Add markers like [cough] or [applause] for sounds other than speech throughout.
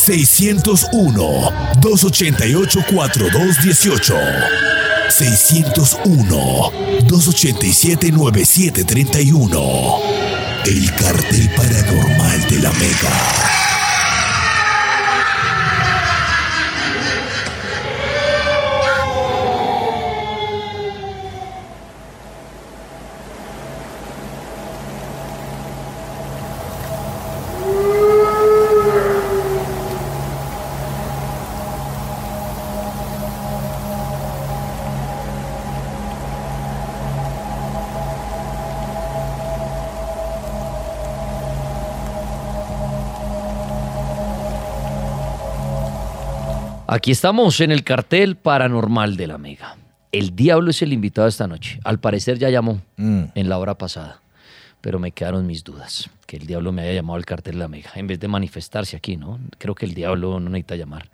601-288-4218. 601-287-9731. El cartel paranormal de la Mega. Aquí estamos en el cartel paranormal de la Mega. El diablo es el invitado esta noche. Al parecer ya llamó Mm. en la hora pasada, pero me quedaron mis dudas. Que el diablo me haya llamado al cartel de la Mega en vez de manifestarse aquí, ¿no? Creo que el diablo no necesita llamar.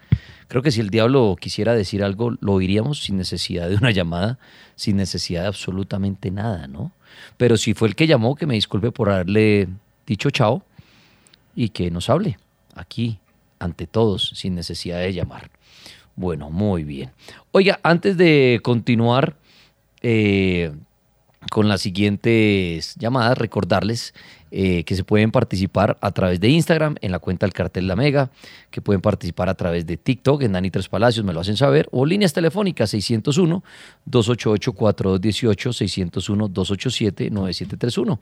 Creo que si el diablo quisiera decir algo, lo oiríamos sin necesidad de una llamada, sin necesidad de absolutamente nada, ¿no? Pero si fue el que llamó, que me disculpe por haberle dicho chao y que nos hable aquí, ante todos, sin necesidad de llamar. Bueno, muy bien. Oiga, antes de continuar eh, con las siguientes llamadas, recordarles eh, que se pueden participar a través de Instagram en la cuenta del cartel La Mega, que pueden participar a través de TikTok en Dani Tres Palacios, me lo hacen saber, o líneas telefónicas 601-288-4218, 601-287-9731.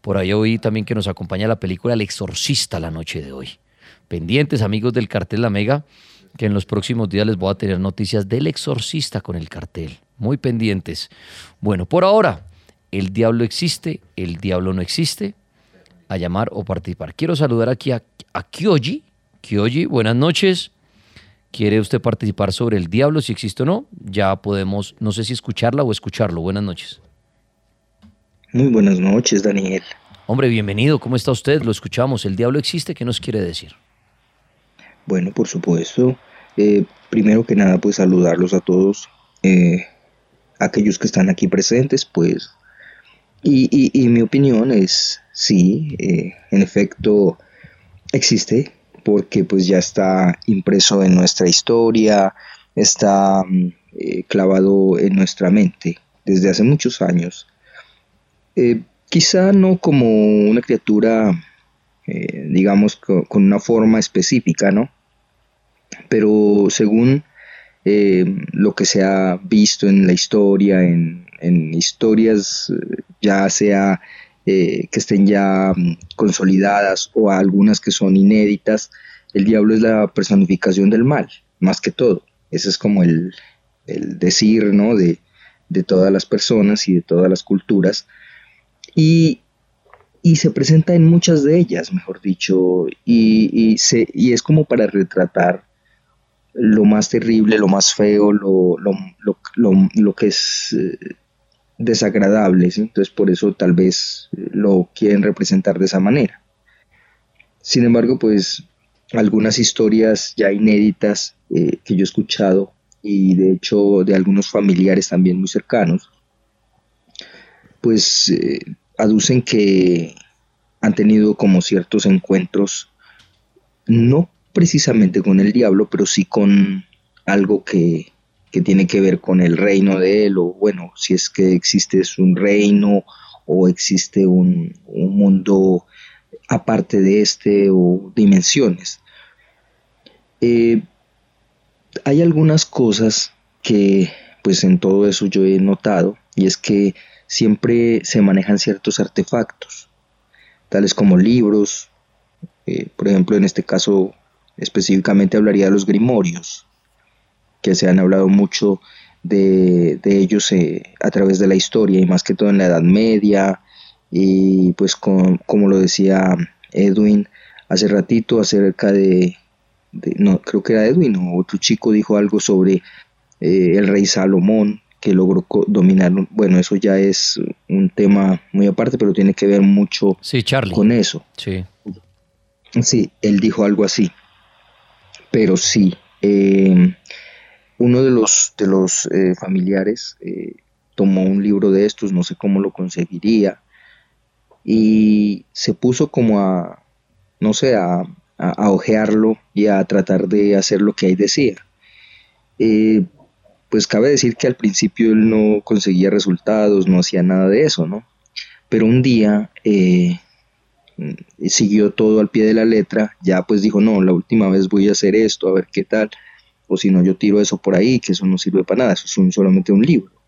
Por ahí oí también que nos acompaña la película El Exorcista la noche de hoy. Pendientes, amigos del cartel La Mega, que en los próximos días les voy a tener noticias del exorcista con el cartel. Muy pendientes. Bueno, por ahora, el diablo existe, el diablo no existe. A llamar o participar. Quiero saludar aquí a, a Kyoji. Kyoji, buenas noches. ¿Quiere usted participar sobre el diablo, si existe o no? Ya podemos, no sé si escucharla o escucharlo. Buenas noches. Muy buenas noches, Daniel. Hombre, bienvenido. ¿Cómo está usted? Lo escuchamos. ¿El diablo existe? ¿Qué nos quiere decir? Bueno, por supuesto. eh, primero que nada, pues saludarlos a todos, eh, aquellos que están aquí presentes, pues. Y, y- y mi opinión es, sí, eh, en efecto, existe, porque pues ya está impreso en nuestra historia, está mm, clavado en nuestra mente desde hace muchos años. Quizá no como una criatura eh, digamos, co- con una forma específica, ¿no? Pero según eh, lo que se ha visto en la historia, en, historias eh, ya sea que estén ya mm, consolidadas o algunas que son inéditas, el diablo es la personificación del mal, más que todo. Ese es como el, el decir, ¿no? De, de todas las personas y de todas las culturas. Y, y se presenta en muchas de ellas, mejor dicho, y, y se, y es como para retratar lo más terrible, lo más feo, lo, lo, lo, lo- que es eh, desagradable, ¿sí? entonces por eso tal vez lo quieren representar de esa manera. Sin embargo, pues algunas historias ya inéditas eh, que yo he escuchado y de hecho de algunos familiares también muy cercanos, pues eh, aducen que han tenido como ciertos encuentros, no precisamente con el diablo, pero sí con algo que, que tiene que ver con el reino de él, o bueno, si es que existe un reino, o, existe un, un mundo aparte de este o dimensiones. Eh, hay algunas cosas que pues en todo eso yo he notado y es que siempre se manejan ciertos artefactos, tales como libros, eh, por ejemplo en este caso específicamente hablaría de los grimorios, que se han hablado mucho de, ellos eh, a través de la historia y más que todo en la Edad Media. Y pues como lo decía Edwin hace ratito acerca de, no creo que era Edwin o otro chico dijo algo sobre eh, el rey Salomón que logró dominar, bueno, eso ya es un tema muy aparte, pero tiene que ver mucho con eso. Sí. Sí, él dijo algo así. Pero sí, eh, uno de los, de los eh, familiares tomó un libro de estos, no sé cómo lo conseguiría, y se puso como a, no sé, a, a, ojearlo y a tratar de hacer lo que ahí decía. Eh, pues cabe decir que al principio él no conseguía resultados, no hacía nada de eso, ¿no? Pero un día eh, siguió todo al pie de la letra, ya pues dijo, no, la última vez voy a hacer esto, a ver qué tal, o si no yo tiro eso por ahí, que eso no sirve para nada, eso es solamente un libro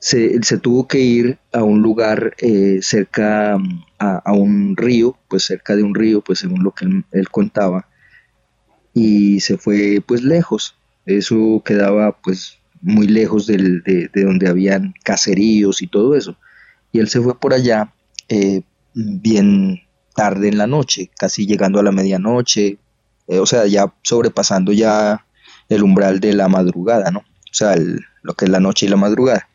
se, tuvo que ir a un lugar eh, cerca a, un río, pues cerca de un río, pues según lo que él, contaba, y se fue pues lejos. Eso quedaba pues muy lejos de, donde habían caseríos y todo eso. Y él se fue por allá eh, bien tarde en la noche, casi llegando a la medianoche, eh, o sea, ya sobrepasando ya el umbral de la madrugada, ¿no? O sea, lo que es la noche y la madrugada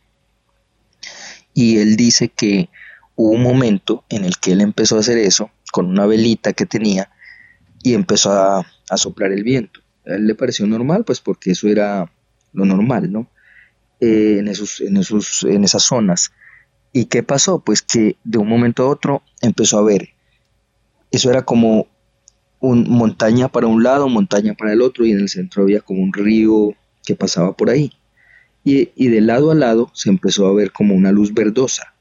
y él dice que hubo un momento en el que él empezó a hacer eso con una velita que tenía y empezó a, soplar el viento. Él le pareció normal, pues porque eso era lo normal, ¿no? Eh, en, esos, en, esos, en esas zonas. ¿Y qué pasó? Pues que de un momento a otro empezó a ver. Eso era como un, montaña para un lado, montaña para el otro, y en el centro había como un río que pasaba por ahí y, de lado a lado se empezó a ver como una luz verdosa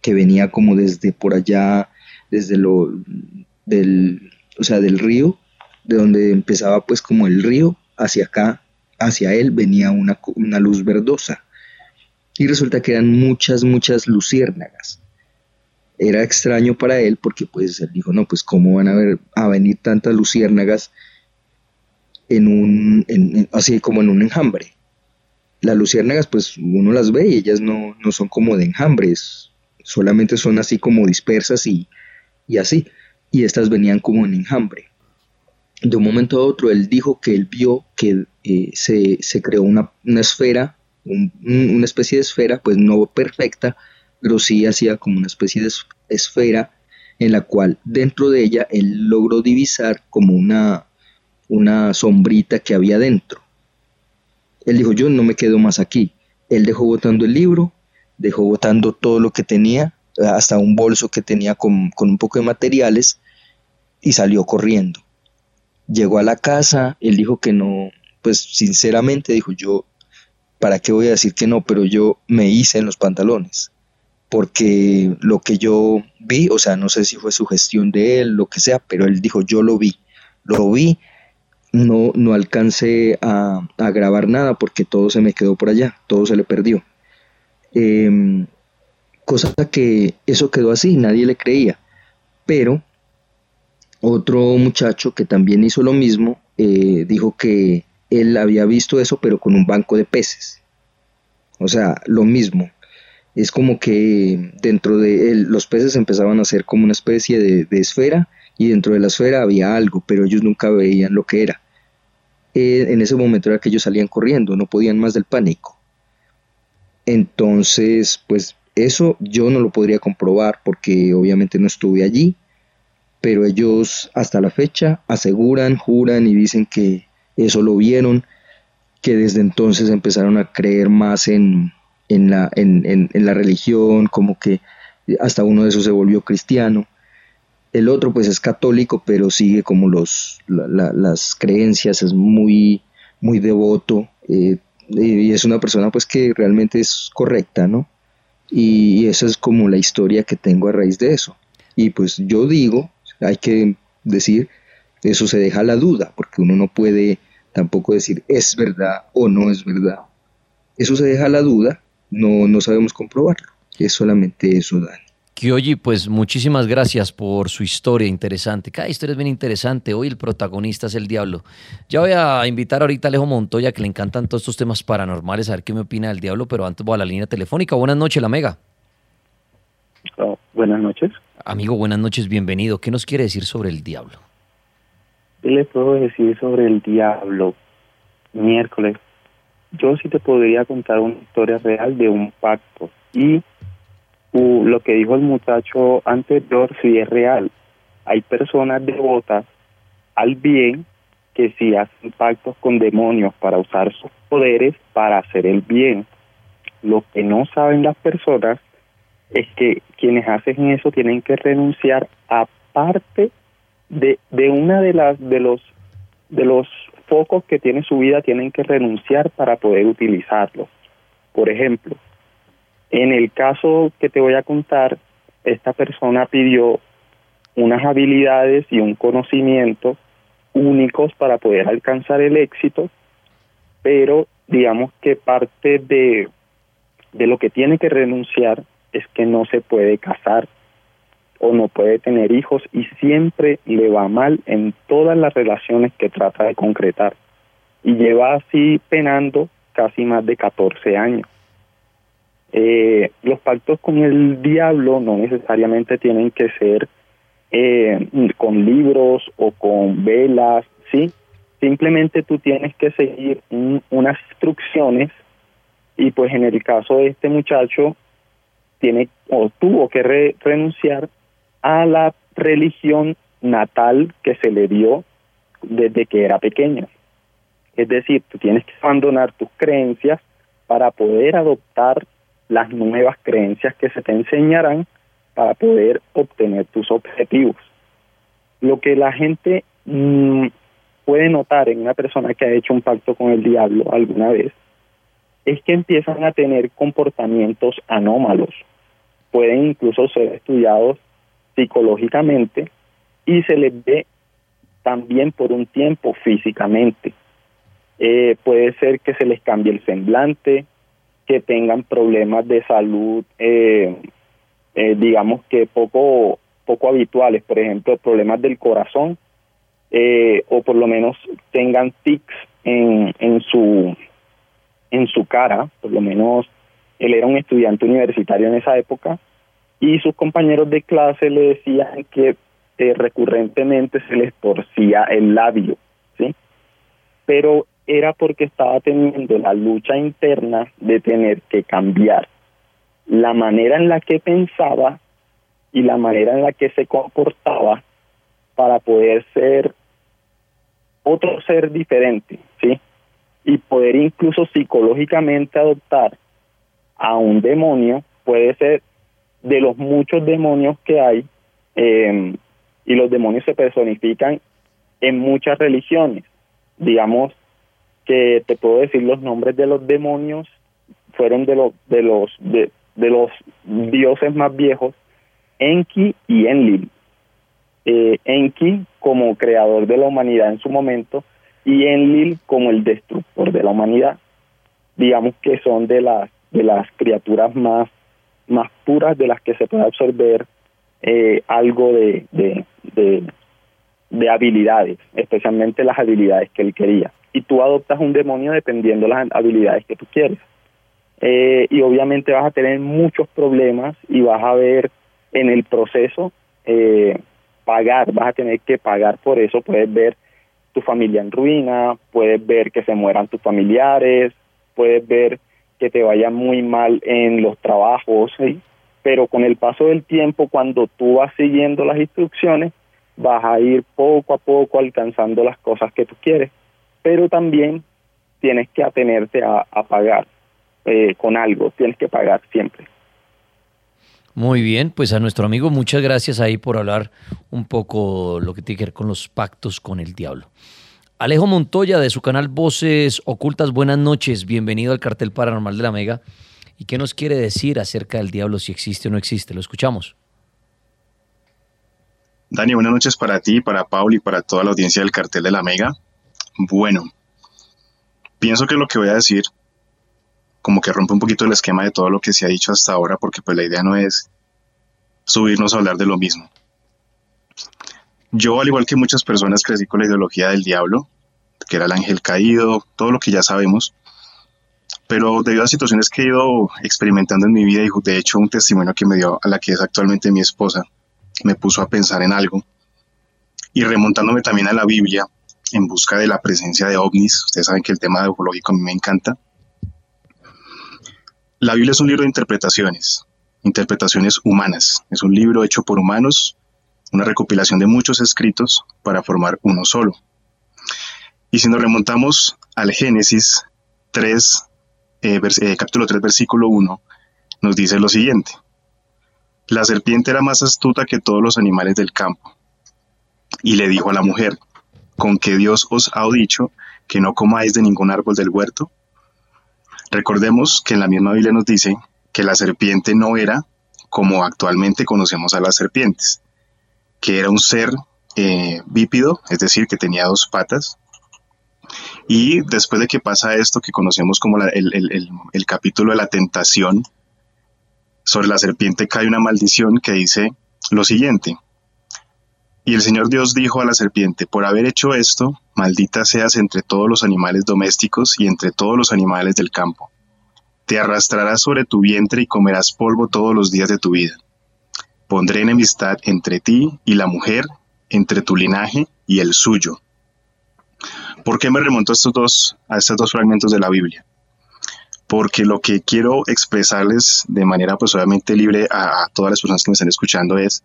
que venía como desde por allá, desde lo del, o sea, del río, de donde empezaba pues como el río, hacia acá, hacia él venía una, una luz verdosa. Y resulta que eran muchas, muchas luciérnagas. Era extraño para él porque pues él dijo, no, pues cómo van a, ver, a venir tantas luciérnagas en un, así como en un enjambre las luciérnagas pues uno las ve y ellas no, son como de enjambres, solamente son así como dispersas y, así, y estas venían como en enjambre. De un momento a otro él dijo que él vio que eh, se, creó una, esfera, una especie de esfera, pues no perfecta, pero sí hacía como una especie de esfera en la cual dentro de ella él logró divisar como una, una sombrita que había dentro él dijo, yo no me quedo más aquí. Él dejó botando el libro, dejó botando todo lo que tenía, hasta un bolso que tenía con, un poco de materiales, y salió corriendo. Llegó a la casa, él dijo que no, pues sinceramente dijo, yo, ¿para qué voy a decir que no? Pero yo me hice en los pantalones, porque lo que yo vi, o sea, no sé si fue su gestión de él, lo que sea, pero él dijo, yo lo vi, lo vi no, no alcancé a, grabar nada porque todo se me quedó por allá, todo se le perdió. Em, cosa que eso quedó así, nadie le creía. Pero otro muchacho que también hizo lo mismo eh, dijo que él había visto eso pero con un banco de peces. O sea, lo mismo. Es como que dentro de él los peces empezaban a ser como una especie de esfera y dentro de la esfera había algo, pero ellos nunca veían lo que era. Eh, en ese momento era que ellos salían corriendo, no podían más del pánico. Entonces, pues eso yo no lo podría comprobar porque obviamente no estuve allí, pero ellos hasta la fecha aseguran, juran y dicen que eso lo vieron, que desde entonces empezaron a creer más en, la, en la religión, como que hasta uno de esos se volvió cristiano. El otro pues es católico, pero sigue como los, las creencias, es muy, muy devoto eh, y es una persona pues que realmente es correcta, ¿no? Y esa es como la historia que tengo a raíz de eso. Y pues yo digo, hay que decir, eso se deja la duda, porque uno no puede tampoco decir es verdad o no es verdad. Eso se deja la duda, no, no sabemos comprobarlo. Es solamente eso, Dani. Kyoji, pues muchísimas gracias por su historia interesante. Cada historia es bien interesante. Hoy el protagonista es el diablo. Ya voy a invitar ahorita a Alejo Montoya, que le encantan todos estos temas paranormales, a ver qué me opina del diablo, pero antes voy a la línea telefónica. Buenas noches, la Mega. Oh, buenas noches. Amigo, buenas noches, bienvenido. ¿Qué nos quiere decir sobre el diablo? ¿Qué le puedo decir sobre el diablo? Miércoles. Yo sí te podría contar una historia real de un pacto. Y lo que dijo el muchacho anterior sí es real. Hay personas devotas al bien que sí hacen pactos con demonios para usar sus poderes para hacer el bien. Lo que no saben las personas es que quienes hacen eso tienen que renunciar a parte de, de una de las de los de los focos que tiene su vida tienen que renunciar para poder utilizarlos. Por ejemplo, en el caso que te voy a contar, esta persona pidió unas habilidades y un conocimiento únicos para poder alcanzar el éxito, pero digamos que parte de, de lo que tiene que renunciar es que no se puede casar o no puede tener hijos y siempre le va mal en todas las relaciones que trata de concretar. Y lleva así penando casi más de 14 años. Eh, los pactos con el diablo no necesariamente tienen que ser eh, con libros o con velas, ¿sí? Simplemente tú tienes que seguir unas instrucciones y pues en el caso de este muchacho tiene o tuvo que renunciar a la religión natal que se le dio desde que era pequeño. Es decir, tú tienes que abandonar tus creencias para poder adoptar las nuevas creencias que se te enseñarán para poder obtener tus objetivos. Lo que la gente mm, puede notar en una persona que ha hecho un pacto con el diablo alguna vez es que empiezan a tener comportamientos anómalos. Pueden incluso ser estudiados psicológicamente y se les ve también por un tiempo físicamente. Eh, puede ser que se les cambie el semblante, que tengan problemas de salud, eh, eh, digamos que poco, poco habituales, por ejemplo, problemas del corazón, eh, o por lo menos tengan tics en, en, su, en su cara, por lo menos él era un estudiante universitario en esa época, y sus compañeros de clase le decían que recurrentemente se les torcía el labio, ¿sí? Pero era porque estaba teniendo la lucha interna de tener que cambiar la manera en la que pensaba y la manera en la que se comportaba para poder ser otro ser diferente. Y poder incluso psicológicamente adoptar a un demonio, puede ser de los muchos demonios que hay, eh, y los demonios se personifican en muchas religiones. Digamos, que te puedo decir los nombres de los demonios fueron de los de los de, los dioses más viejos Enki y Enlil eh, Enki como creador de la humanidad en su momento y Enlil como el destructor de la humanidad. Digamos que son de las de las criaturas más más puras de las que se puede absorber eh, algo de, de, de habilidades especialmente las habilidades que él quería. Y tú adoptas un demonio dependiendo de las habilidades que tú quieres. Eh, y obviamente vas a tener muchos problemas y vas a ver en el proceso eh, pagar, vas a tener que pagar por eso, puedes ver tu familia en ruina, puedes ver que se mueran tus familiares, puedes ver que te vaya muy mal en los trabajos, pero con el paso del tiempo, cuando tú vas siguiendo las instrucciones, vas a ir poco a poco alcanzando las cosas que tú quieres pero también tienes que atenerte a, pagar eh, con algo, tienes que pagar siempre. Muy bien, pues a nuestro amigo muchas gracias ahí por hablar un poco lo que tiene que ver con los pactos con el diablo. Alejo Montoya de su canal Voces Ocultas, buenas noches, bienvenido al cartel paranormal de la Mega. ¿Y qué nos quiere decir acerca del diablo si existe o no existe? Lo escuchamos. Dani, buenas noches para ti, para Paul y para toda la audiencia del cartel de la Mega. Bueno, pienso que lo que voy a decir como que rompe un poquito el esquema de todo lo que se ha dicho hasta ahora, porque pues la idea no es subirnos a hablar de lo mismo. Yo, al igual que muchas personas, crecí con la ideología del diablo, que era el ángel caído, todo lo que ya sabemos, pero debido a situaciones que he ido experimentando en mi vida y de hecho un testimonio que me dio a la que es actualmente mi esposa, me puso a pensar en algo. Y remontándome también a la Biblia, en busca de la presencia de ovnis, ustedes saben que el tema de ufológico a mí me encanta. La Biblia es un libro de interpretaciones, interpretaciones humanas. Es un libro hecho por humanos, una recopilación de muchos escritos para formar uno solo. Y si nos remontamos al Génesis 3, eh, eh, capítulo 3, versículo 1, nos dice lo siguiente. La serpiente era más astuta que todos los animales del campo. Y le dijo a la mujer, ¿con qué Dios os ha dicho que no comáis de ningún árbol del huerto? Recordemos que en la misma Biblia nos dice que la serpiente no era como actualmente conocemos a las serpientes, que era un ser eh, bípido, es decir, que tenía dos patas. Y después de que pasa esto que conocemos como el capítulo de la tentación, sobre la serpiente cae una maldición que dice lo siguiente. Y el Señor Dios dijo a la serpiente, por haber hecho esto, maldita seas entre todos los animales domésticos y entre todos los animales del campo. Te arrastrarás sobre tu vientre y comerás polvo todos los días de tu vida. Pondré enemistad entre ti y la mujer, entre tu linaje y el suyo. ¿Por qué me remonto a estos dos, a estos dos fragmentos de la Biblia? porque lo que quiero expresarles de manera pues obviamente libre a, todas las personas que me están escuchando es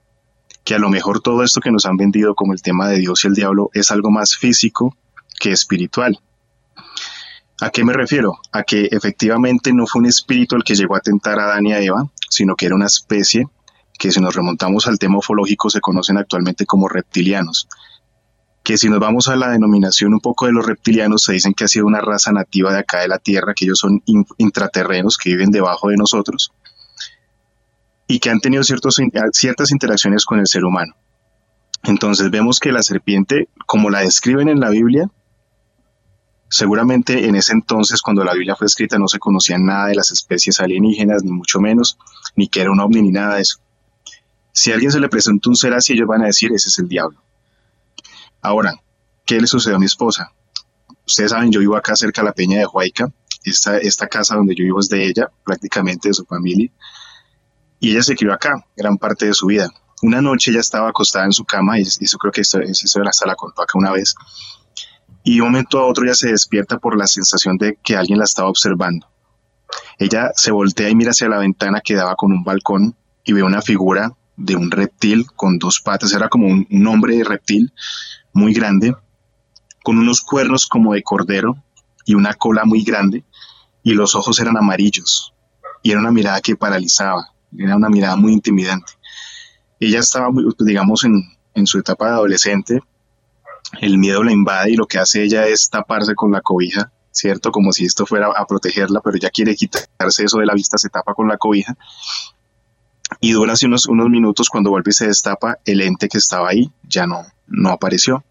que a lo mejor todo esto que nos han vendido como el tema de Dios y el diablo es algo más físico que espiritual. ¿A qué me refiero? A que efectivamente no fue un espíritu el que llegó a tentar a Adán y a Eva, sino que era una especie que si nos remontamos al tema ufológico se conocen actualmente como reptilianos que si nos vamos a la denominación un poco de los reptilianos, se dicen que ha sido una raza nativa de acá de la Tierra, que ellos son intraterrenos, que viven debajo de nosotros, y que han tenido ciertos, ciertas interacciones con el ser humano. Entonces vemos que la serpiente, como la describen en la Biblia, seguramente en ese entonces, cuando la Biblia fue escrita, no se conocía nada de las especies alienígenas, ni mucho menos, ni que era un ovni, ni nada de eso. Si a alguien se le presenta un ser así, ellos van a decir, ese es el diablo. Ahora, ¿qué le sucedió a mi esposa? Ustedes saben, yo vivo acá cerca de la Peña de Huayca. Esta, esta casa donde yo vivo es de ella, prácticamente de su familia. Y ella se crió acá, gran parte de su vida. Una noche ella estaba acostada en su cama, y eso creo que eso, eso hasta la contó acá una vez. Y de un momento a otro ella se despierta por la sensación de que alguien la estaba observando. Ella se voltea y mira hacia la ventana que daba con un balcón y ve una figura de un reptil con dos patas, era como un, un hombre de reptil muy grande, con unos cuernos como de cordero y una cola muy grande, y los ojos eran amarillos, y era una mirada que paralizaba, era una mirada muy intimidante. Ella estaba, muy, digamos, en, en su etapa de adolescente, el miedo la invade y lo que hace ella es taparse con la cobija, ¿cierto? Como si esto fuera a protegerla, pero ella quiere quitarse eso de la vista, se tapa con la cobija. Y dura así unos, unos minutos, cuando vuelve y se destapa, el ente que estaba ahí ya no, no apareció.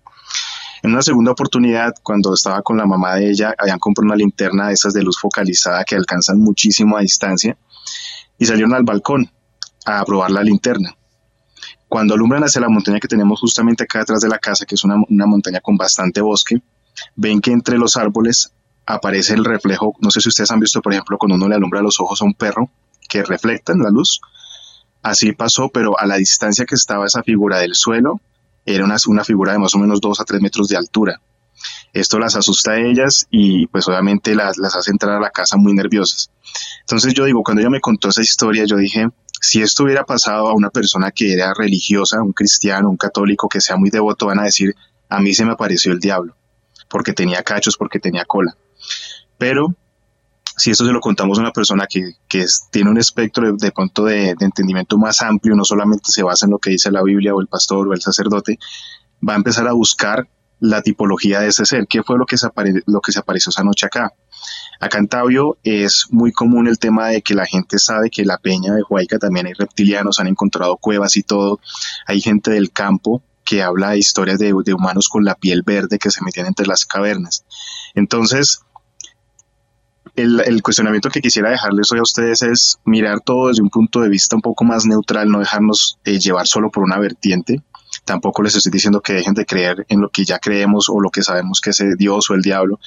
En una segunda oportunidad, cuando estaba con la mamá de ella, habían comprado una linterna de esas de luz focalizada que alcanzan muchísimo a distancia y salieron al balcón a probar la linterna. Cuando alumbran hacia la montaña que tenemos justamente acá detrás de la casa, que es una, una montaña con bastante bosque, ven que entre los árboles aparece el reflejo, no sé si ustedes han visto, por ejemplo, cuando uno le alumbra los ojos a un perro, que reflectan la luz. Así pasó, pero a la distancia que estaba esa figura del suelo, era una, una figura de más o menos 2 a 3 metros de altura. Esto las asusta a ellas y pues obviamente las, las hace entrar a la casa muy nerviosas. Entonces yo digo, cuando ella me contó esa historia, yo dije, si esto hubiera pasado a una persona que era religiosa, un cristiano, un católico que sea muy devoto, van a decir, a mí se me apareció el diablo, porque tenía cachos, porque tenía cola. Pero si esto se lo contamos a una persona que, tiene un espectro de, punto de, entendimiento más amplio, no solamente se basa en lo que dice la Biblia o el pastor o el sacerdote, va a empezar a buscar la tipología de ese ser. ¿Qué fue lo que se, lo que se apareció esa noche acá? Acá en Tabio es muy común el tema de que la gente sabe que la peña de Huayca también hay reptilianos, han encontrado cuevas y todo. Hay gente del campo que habla de historias de, de humanos con la piel verde que se metían entre las cavernas. Entonces, el, el, cuestionamiento que quisiera dejarles hoy a ustedes es mirar todo desde un punto de vista un poco más neutral, no dejarnos eh, llevar solo por una vertiente. Tampoco les estoy diciendo que dejen de creer en lo que ya creemos o lo que sabemos que es Dios o el diablo,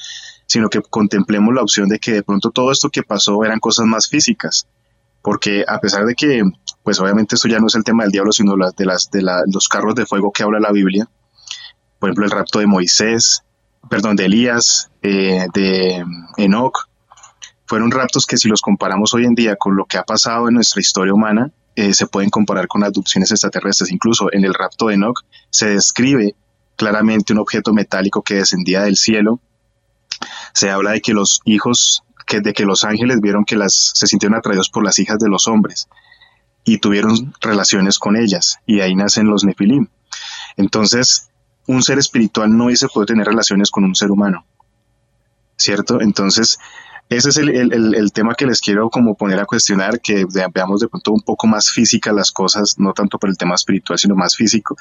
sino que contemplemos la opción de que de pronto todo esto que pasó eran cosas más físicas. Porque a pesar de que, pues obviamente esto ya no es el tema del diablo, sino las de, las, de la, los carros de fuego que habla la Biblia, por ejemplo el rapto de Moisés, perdón, de Elías, eh, de Enoch, fueron raptos que si los comparamos hoy en día con lo que ha pasado en nuestra historia humana, eh, se pueden comparar con abducciones extraterrestres. Incluso en el rapto de Enoch se describe claramente un objeto metálico que descendía del cielo. Se habla de que los hijos, que, de que los ángeles vieron que las, se sintieron atraídos por las hijas de los hombres y tuvieron relaciones con ellas, y ahí nacen los nefilim. Entonces, un ser espiritual no dice puede tener relaciones con un ser humano, ¿cierto? Entonces, ese es el, el, el, tema que les quiero como poner a cuestionar, que veamos de pronto un poco más física las cosas, no tanto por el tema espiritual, sino más físico,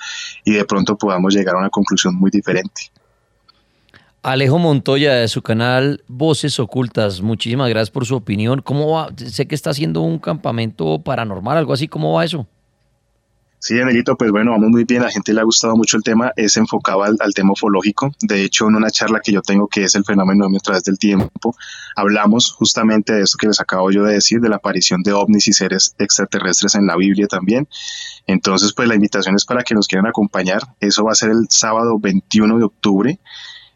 y de pronto podamos llegar a una conclusión muy diferente. Alejo Montoya de su canal Voces Ocultas, muchísimas gracias por su opinión. ¿Cómo va? Sé que está haciendo un campamento paranormal, algo así, ¿cómo va eso? Sí, Danielito, pues bueno, vamos muy bien, a la gente le ha gustado mucho el tema, es enfocado al, al, tema ufológico. De hecho, en una charla que yo tengo que es el fenómeno a través del tiempo, hablamos justamente de esto que les acabo yo de decir, de la aparición de ovnis y seres extraterrestres en la Biblia también. Entonces, pues la invitación es para que nos quieran acompañar. Eso va a ser el sábado 21 de octubre.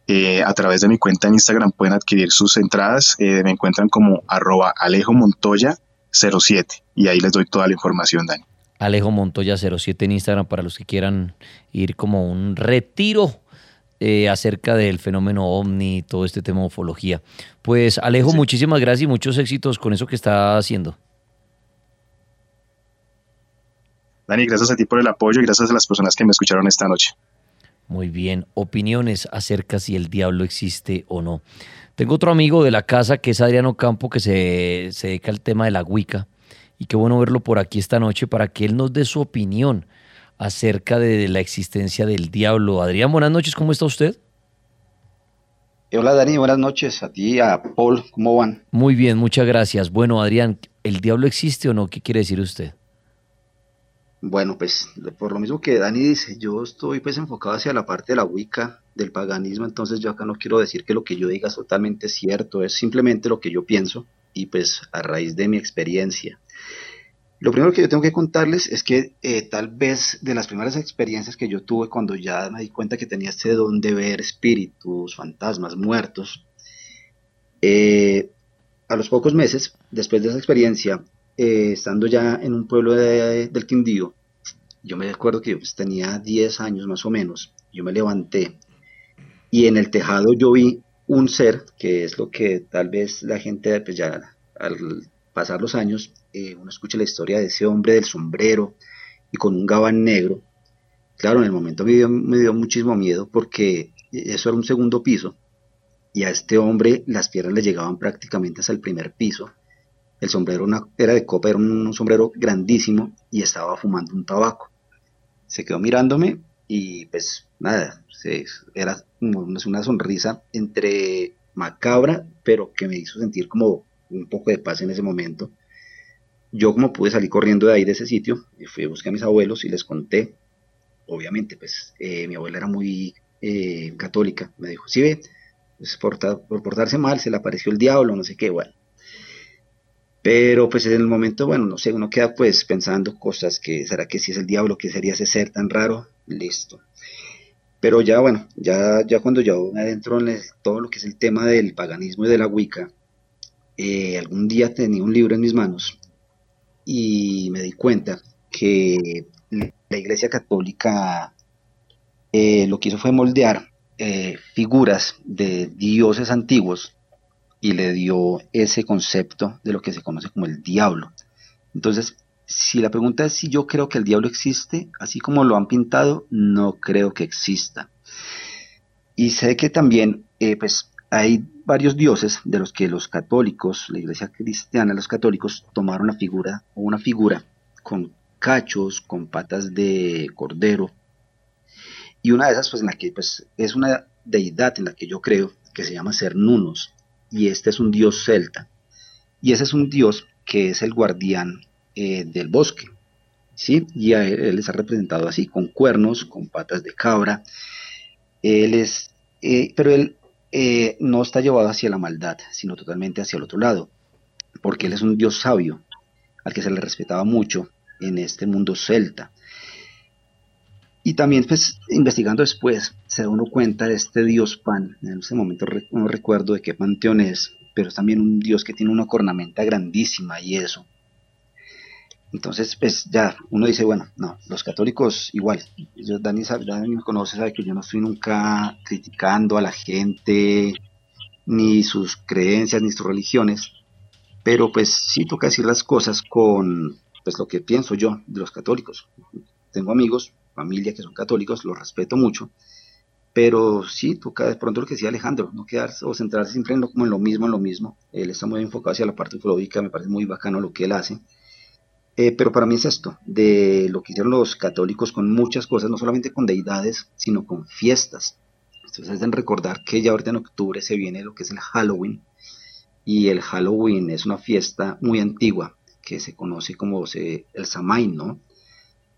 Eh, a través de mi cuenta en Instagram pueden adquirir sus entradas. Eh, me encuentran como arroba Alejo Montoya 07 y ahí les doy toda la información, Dani. Alejo Montoya 07 en Instagram para los que quieran ir como un retiro eh, acerca del fenómeno ovni, todo este tema de ufología. Pues Alejo, sí. muchísimas gracias y muchos éxitos con eso que está haciendo. Dani, gracias a ti por el apoyo y gracias a las personas que me escucharon esta noche. Muy bien, opiniones acerca si el diablo existe o no. Tengo otro amigo de la casa que es Adriano Campo que se, se dedica al tema de la Wicca y qué bueno verlo por aquí esta noche para que él nos dé su opinión acerca de la existencia del diablo. Adrián, buenas noches, ¿cómo está usted? Hola Dani, buenas noches a ti, a Paul, ¿cómo van? Muy bien, muchas gracias. Bueno, Adrián, ¿el diablo existe o no? ¿Qué quiere decir usted? Bueno, pues por lo mismo que Dani dice, yo estoy pues enfocado hacia la parte de la Wicca, del paganismo, entonces yo acá no quiero decir que lo que yo diga es totalmente cierto, es simplemente lo que yo pienso y pues a raíz de mi experiencia. Lo primero que yo tengo que contarles es que eh, tal vez de las primeras experiencias que yo tuve cuando ya me di cuenta que tenía este don de ver espíritus, fantasmas, muertos, eh, a los pocos meses, después de esa experiencia, eh, estando ya en un pueblo de, del Quindío, yo me acuerdo que yo pues, tenía 10 años más o menos, yo me levanté y en el tejado yo vi un ser, que es lo que tal vez la gente pues ya al pasar los años eh, uno escucha la historia de ese hombre del sombrero y con un gabán negro. Claro, en el momento me dio, me dio muchísimo miedo porque eso era un segundo piso y a este hombre las piernas le llegaban prácticamente hasta el primer piso. El sombrero era de copa, era un, un sombrero grandísimo y estaba fumando un tabaco. Se quedó mirándome y pues nada, se, era una sonrisa entre macabra, pero que me hizo sentir como un poco de paz en ese momento. Yo como pude salir corriendo de ahí de ese sitio, fui a buscar a mis abuelos y les conté, obviamente pues eh, mi abuela era muy eh, católica, me dijo, si ve, pues, por, por, portarse mal se le apareció el diablo, no sé qué, bueno. Pero pues en el momento, bueno, no sé, uno queda pues pensando cosas que, ¿será que si es el diablo? ¿Qué sería ese ser tan raro? Listo. Pero ya, bueno, ya, ya cuando yo adentro en todo lo que es el tema del paganismo y de la Wicca, eh, algún día tenía un libro en mis manos y me di cuenta que la Iglesia Católica eh, lo que hizo fue moldear eh, figuras de dioses antiguos y le dio ese concepto de lo que se conoce como el diablo. Entonces, si la pregunta es si yo creo que el diablo existe, así como lo han pintado, no creo que exista. Y sé que también, eh, pues, hay varios dioses de los que los católicos, la iglesia cristiana, los católicos tomaron la figura o una figura con cachos, con patas de cordero. Y una de esas, pues en la que pues, es una deidad en la que yo creo, que se llama Cernunos. Y este es un dios celta. Y ese es un dios que es el guardián eh, del bosque. ¿sí? Y a él, él, representado así, con cuernos, con patas de cabra. Él es, eh, pero él eh, no está llevado hacia la maldad, sino totalmente hacia el otro lado, porque él es un dios sabio, al que se le respetaba mucho en este mundo celta. Y también, pues, investigando después, se da uno cuenta de este dios Pan. En ese momento no recuerdo de qué panteón es, pero es también un dios que tiene una cornamenta grandísima y eso. Entonces, pues ya, uno dice, bueno, no, los católicos igual. Yo, Dani, sabe, Dani me conoce, sabe que yo no estoy nunca criticando a la gente, ni sus creencias, ni sus religiones, pero pues sí toca decir las cosas con pues lo que pienso yo de los católicos. Tengo amigos, familia que son católicos, los respeto mucho, pero sí toca de pronto lo que decía Alejandro, no quedarse o centrarse siempre en lo, mismo, en lo mismo. Él está muy enfocado hacia la parte ufológica, me parece muy bacano lo que él hace eh, pero para mí es esto, de lo que hicieron los católicos con muchas cosas, no solamente con deidades, sino con fiestas. Entonces deben recordar que ya ahorita en octubre se viene lo que es el Halloween, y el Halloween es una fiesta muy antigua, que se conoce como el Samhain, ¿no?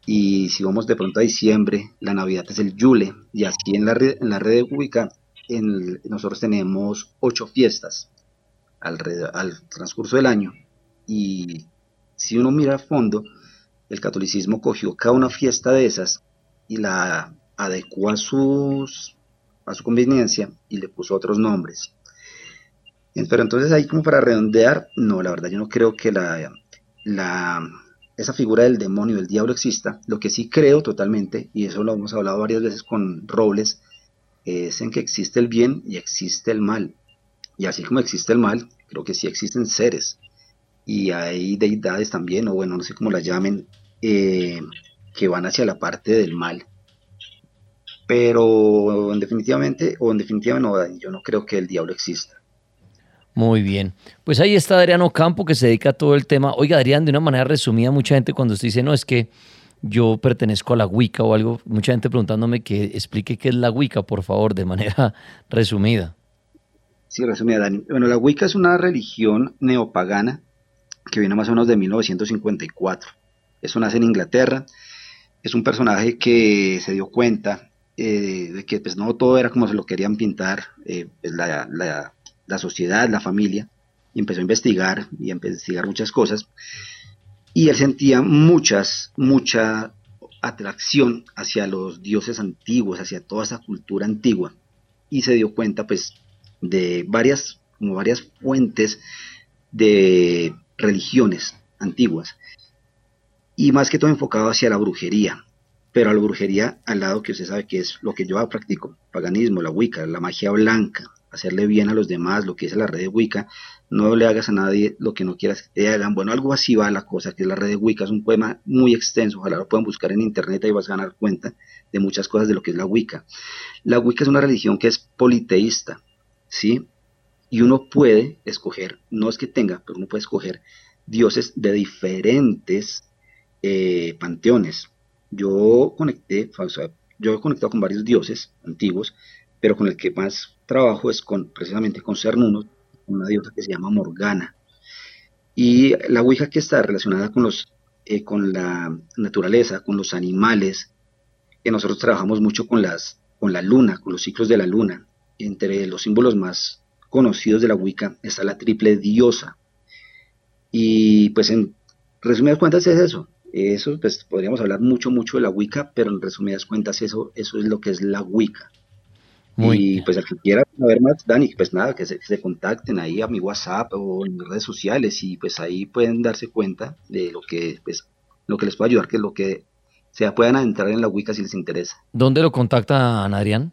Y si vamos de pronto a diciembre, la Navidad es el Yule, y aquí en la red, en la red de Wicca, en nosotros tenemos ocho fiestas al, al transcurso del año, y si uno mira a fondo, el catolicismo cogió cada una fiesta de esas y la adecuó a, sus, a su conveniencia y le puso otros nombres. Pero entonces ahí como para redondear, no, la verdad yo no creo que la, la, esa figura del demonio, del diablo exista. Lo que sí creo totalmente, y eso lo hemos hablado varias veces con Robles, es en que existe el bien y existe el mal. Y así como existe el mal, creo que sí existen seres y hay deidades también, o bueno, no sé cómo las llamen, eh, que van hacia la parte del mal. Pero en definitivamente, o en definitiva no, yo no creo que el diablo exista. Muy bien. Pues ahí está Adriano Campo que se dedica a todo el tema. Oiga, Adrián, de una manera resumida, mucha gente cuando usted dice, no, es que yo pertenezco a la Wicca o algo, mucha gente preguntándome que explique qué es la Wicca, por favor, de manera [laughs] resumida. Sí, resumida, Dani. Bueno, la Wicca es una religión neopagana que viene más o menos de 1954. Eso nace en Inglaterra. Es un personaje que se dio cuenta eh, de que pues, no todo era como se lo querían pintar eh, pues, la, la, la, sociedad, la familia, y empezó a investigar y a investigar muchas cosas. Y él sentía muchas, mucha atracción hacia los dioses antiguos, hacia toda esa cultura antigua. Y se dio cuenta pues de varias, como varias fuentes de religiones antiguas y más que todo enfocado hacia la brujería, pero a la brujería al lado que usted sabe que es lo que yo practico, paganismo, la Wicca, la magia blanca, hacerle bien a los demás, lo que es la red de Wicca, no le hagas a nadie lo que no quieras hagan, bueno, algo así va la cosa, que es la red de Wicca, es un poema muy extenso, ojalá lo puedan buscar en internet y vas a ganar cuenta de muchas cosas de lo que es la Wicca. La Wicca es una religión que es politeísta, ¿sí? Y uno puede escoger, no es que tenga, pero uno puede escoger dioses de diferentes eh, panteones. Yo conecté, yo he conectado con varios dioses antiguos, pero con el que más trabajo es con precisamente con Cernuno, una diosa que se llama Morgana. Y la Ouija que está relacionada con los eh, con la naturaleza, con los animales, que nosotros trabajamos mucho con las con la luna, con los ciclos de la luna. Entre los símbolos más conocidos de la Wicca está la triple diosa. Y pues en resumidas cuentas es eso. Eso, pues podríamos hablar mucho, mucho de la Wicca, pero en resumidas cuentas eso, eso es lo que es la Wicca. y pues al que quiera saber más, Dani, pues nada, que se, se, contacten ahí a mi WhatsApp o en mis redes sociales y pues ahí pueden darse cuenta de lo que, pues, lo que les puede ayudar, que es lo que sea, puedan entrar en la Wicca si les interesa. ¿Dónde lo contactan, Adrián?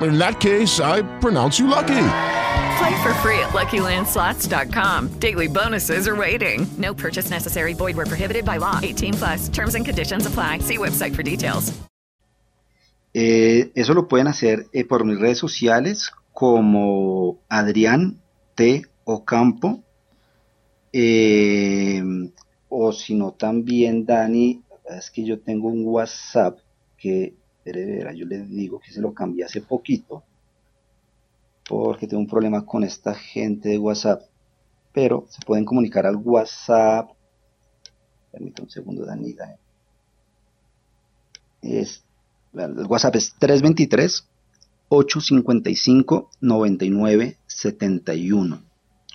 In that case, I pronounce you lucky. Play for free at LuckyLandSlots.com. Daily bonuses are waiting. No purchase necessary. Void were prohibited by law. 18 plus. Terms and conditions apply. See website for details. Eh, eso lo pueden hacer eh, por mis redes sociales como Adrián T. Ocampo. eh, o si no también Dani, es que yo tengo un WhatsApp que, espere, verá, yo les digo que se lo cambié hace poquito porque tengo un problema con esta gente de WhatsApp. Pero se pueden comunicar al WhatsApp. Permítame un segundo, Dani. Dani. Es, el WhatsApp es 323 855 99 71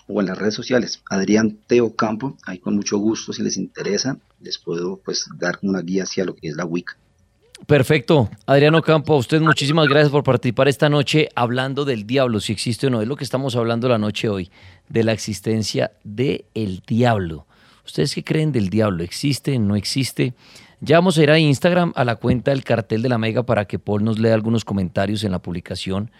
o en las redes sociales Adrián Teo Campo ahí con mucho gusto si les interesa les puedo pues dar una guía hacia lo que es la Wicca Perfecto. Adriano Campo, a usted muchísimas gracias por participar esta noche hablando del diablo, si existe o no. Es lo que estamos hablando la noche hoy, de la existencia del el diablo. ¿Ustedes qué creen del diablo? ¿Existe? ¿No existe? Ya vamos a ir a Instagram, a la cuenta del cartel de la Mega, para que Paul nos lea algunos comentarios en la publicación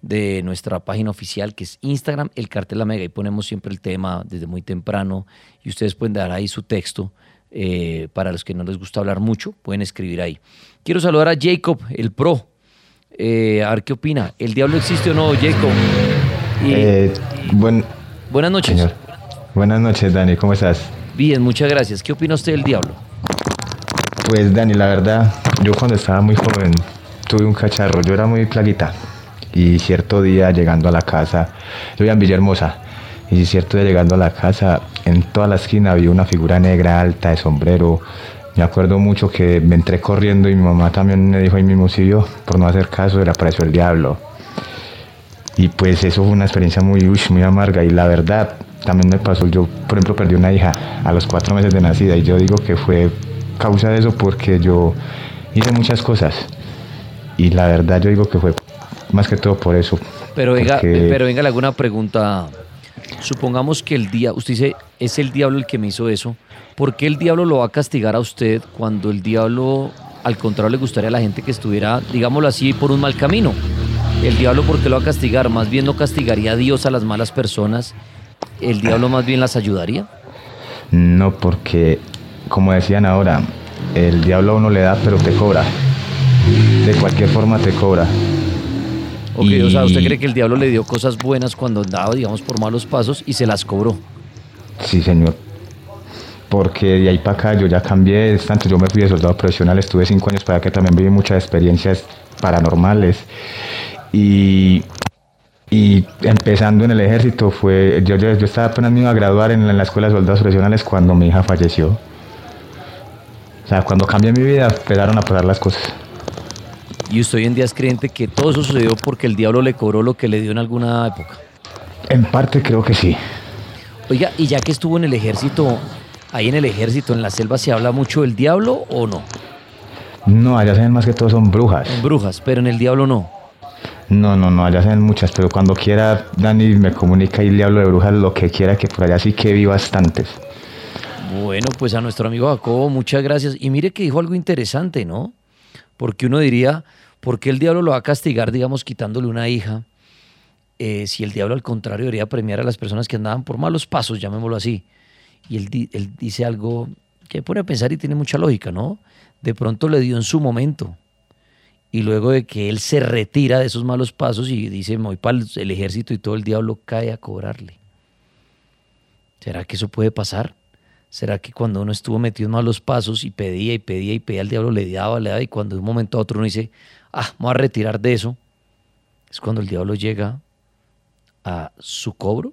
de nuestra página oficial, que es Instagram, el cartel de la Mega. Y ponemos siempre el tema desde muy temprano y ustedes pueden dar ahí su texto. Eh, para los que no les gusta hablar mucho, pueden escribir ahí. Quiero saludar a Jacob, el pro. Eh, a ver qué opina. ¿El diablo existe o no, Jacob? Y- Eh, buen- buenas noches. señor. Buenas noches, Dani, ¿cómo estás? Bien, muchas gracias. ¿Qué opina usted del diablo? Pues, Dani, la verdad, yo cuando estaba muy joven tuve un cacharro, yo era muy plaguita. Y cierto día llegando a la casa, yo vivía en Villahermosa, y cierto día llegando a la casa, en toda la esquina había una figura negra alta de sombrero. Me acuerdo mucho que me entré corriendo y mi mamá también me dijo ahí mismo, sí, yo, por no hacer caso, era apareció el diablo. Y pues eso fue una experiencia muy, uy, muy amarga y la verdad también me pasó, yo por ejemplo perdí una hija a los cuatro meses de nacida y yo digo que fue causa de eso porque yo hice muchas cosas y la verdad yo digo que fue más que todo por eso. Pero venga, porque- pero venga, le hago una pregunta. Supongamos que el día, usted dice, es el diablo el que me hizo eso. ¿Por qué el diablo lo va a castigar a usted cuando el diablo, al contrario, le gustaría a la gente que estuviera, digámoslo así, por un mal camino? El diablo, ¿por qué lo va a castigar? Más bien no castigaría a Dios a las malas personas. El diablo más bien las ayudaría. No, porque como decían ahora, el diablo a uno le da pero te cobra. De cualquier forma te cobra. Ok, o sea, ¿usted cree que el diablo le dio cosas buenas cuando andaba, digamos, por malos pasos y se las cobró? Sí, señor. Porque de ahí para acá yo ya cambié, tanto yo me fui de soldado profesional, estuve cinco años para que también viví muchas experiencias paranormales. Y, y empezando en el ejército fue, yo, yo, yo estaba apenas me iba a graduar en la, en la escuela de soldados profesionales cuando mi hija falleció. O sea, cuando cambié mi vida empezaron a pasar las cosas. Y usted hoy en día es creyente que todo eso sucedió porque el diablo le cobró lo que le dio en alguna época. En parte creo que sí. Oiga, y ya que estuvo en el ejército, ahí en el ejército, en la selva, ¿se habla mucho del diablo o no? No, allá se ven más que todo son brujas. En brujas, pero en el diablo no. No, no, no, allá se ven muchas, pero cuando quiera Dani me comunica y le hablo de brujas lo que quiera, que por allá sí que vi bastantes. Bueno, pues a nuestro amigo Jacobo, muchas gracias. Y mire que dijo algo interesante, ¿no? Porque uno diría, ¿por qué el diablo lo va a castigar, digamos, quitándole una hija? Eh, si el diablo al contrario debería premiar a las personas que andaban por malos pasos, llamémoslo así. Y él, él dice algo que pone a pensar y tiene mucha lógica, ¿no? De pronto le dio en su momento. Y luego de que él se retira de esos malos pasos y dice, me voy para el ejército y todo el diablo cae a cobrarle. ¿Será que eso puede pasar? ¿Será que cuando uno estuvo metido en malos pasos y pedía y pedía y pedía al diablo, le daba, le daba y cuando de un momento a otro uno dice, ah, me voy a retirar de eso, es cuando el diablo llega a su cobro?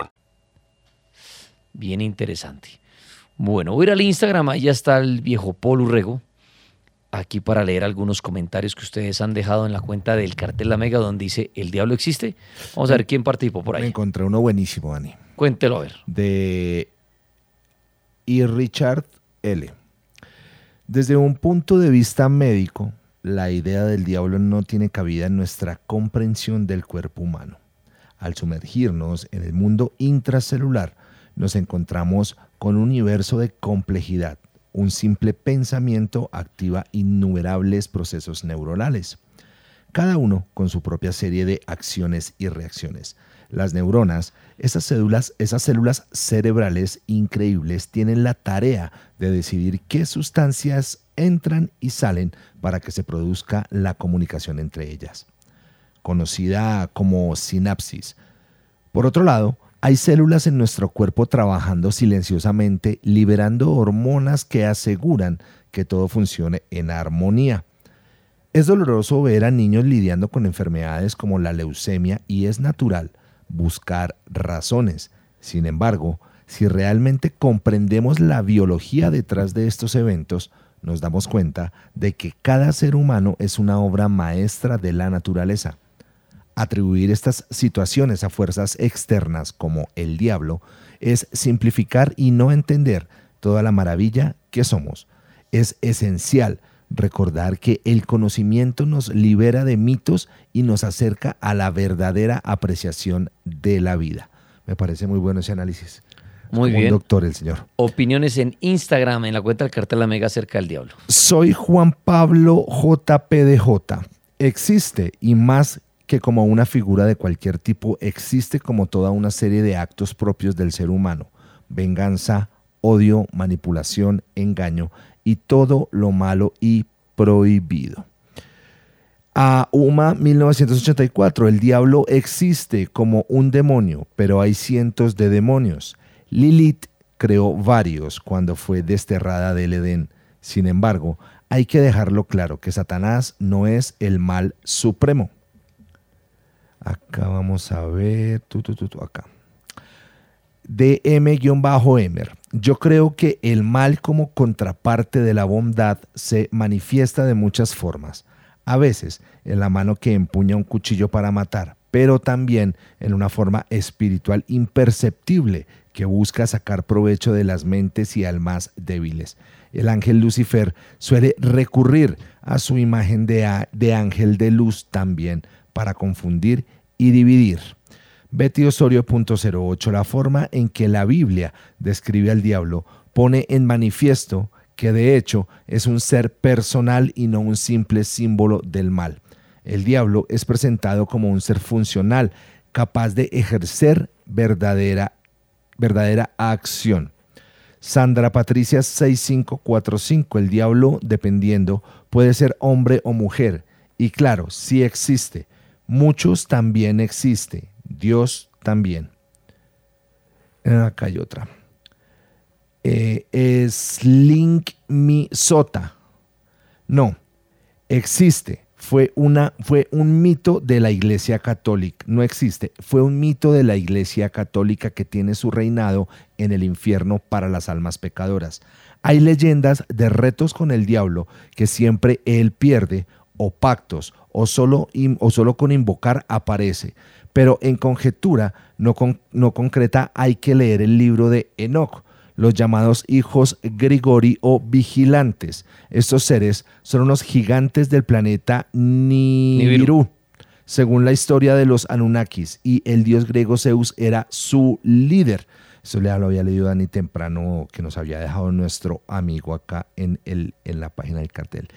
Bien interesante. Bueno, voy a ir al Instagram, ahí ya está el viejo Paul Urrego, aquí para leer algunos comentarios que ustedes han dejado en la cuenta del cartel La Mega, donde dice El Diablo existe. Vamos a ver quién participó por ahí. Me encontré uno buenísimo, Dani. Cuéntelo a ver. De y Richard L. Desde un punto de vista médico, la idea del diablo no tiene cabida en nuestra comprensión del cuerpo humano. Al sumergirnos en el mundo intracelular, nos encontramos con un universo de complejidad. Un simple pensamiento activa innumerables procesos neuronales, cada uno con su propia serie de acciones y reacciones. Las neuronas, esas células, esas células cerebrales increíbles, tienen la tarea de decidir qué sustancias entran y salen para que se produzca la comunicación entre ellas, conocida como sinapsis. Por otro lado, hay células en nuestro cuerpo trabajando silenciosamente, liberando hormonas que aseguran que todo funcione en armonía. Es doloroso ver a niños lidiando con enfermedades como la leucemia y es natural buscar razones. Sin embargo, si realmente comprendemos la biología detrás de estos eventos, nos damos cuenta de que cada ser humano es una obra maestra de la naturaleza. Atribuir estas situaciones a fuerzas externas como el diablo es simplificar y no entender toda la maravilla que somos. Es esencial recordar que el conocimiento nos libera de mitos y nos acerca a la verdadera apreciación de la vida. Me parece muy bueno ese análisis. Muy Como un bien. doctor el señor. Opiniones en Instagram, en la cuenta del cartel La Mega acerca del diablo. Soy Juan Pablo JPDJ. Existe y más que como una figura de cualquier tipo, existe como toda una serie de actos propios del ser humano. Venganza, odio, manipulación, engaño y todo lo malo y prohibido. A UMA 1984, el diablo existe como un demonio, pero hay cientos de demonios. Lilith creó varios cuando fue desterrada del Edén. Sin embargo, hay que dejarlo claro que Satanás no es el mal supremo. Acá vamos a ver, acá. DM-Emer. Yo creo que el mal como contraparte de la bondad se manifiesta de muchas formas. A veces en la mano que empuña un cuchillo para matar, pero también en una forma espiritual imperceptible que busca sacar provecho de las mentes y almas débiles. El ángel Lucifer suele recurrir a su imagen de, de ángel de luz también para confundir y dividir. Betty Osorio.08, la forma en que la Biblia describe al diablo pone en manifiesto que de hecho es un ser personal y no un simple símbolo del mal. El diablo es presentado como un ser funcional, capaz de ejercer verdadera, verdadera acción. Sandra Patricia 6545, el diablo, dependiendo, puede ser hombre o mujer. Y claro, sí existe. Muchos también existe. Dios también. Acá hay otra. Eh, Slink Mi Sota. No, existe. Fue, una, fue un mito de la Iglesia Católica. No existe. Fue un mito de la Iglesia Católica que tiene su reinado en el infierno para las almas pecadoras. Hay leyendas de retos con el diablo que siempre él pierde, o pactos, o solo, o solo con invocar aparece. Pero en conjetura no, con- no concreta hay que leer el libro de Enoch los llamados hijos Grigori o vigilantes. Estos seres son unos gigantes del planeta Nibiru, según la historia de los Anunnakis, y el dios griego Zeus era su líder. Eso ya lo había leído Dani temprano, que nos había dejado nuestro amigo acá en, el, en la página del cartel.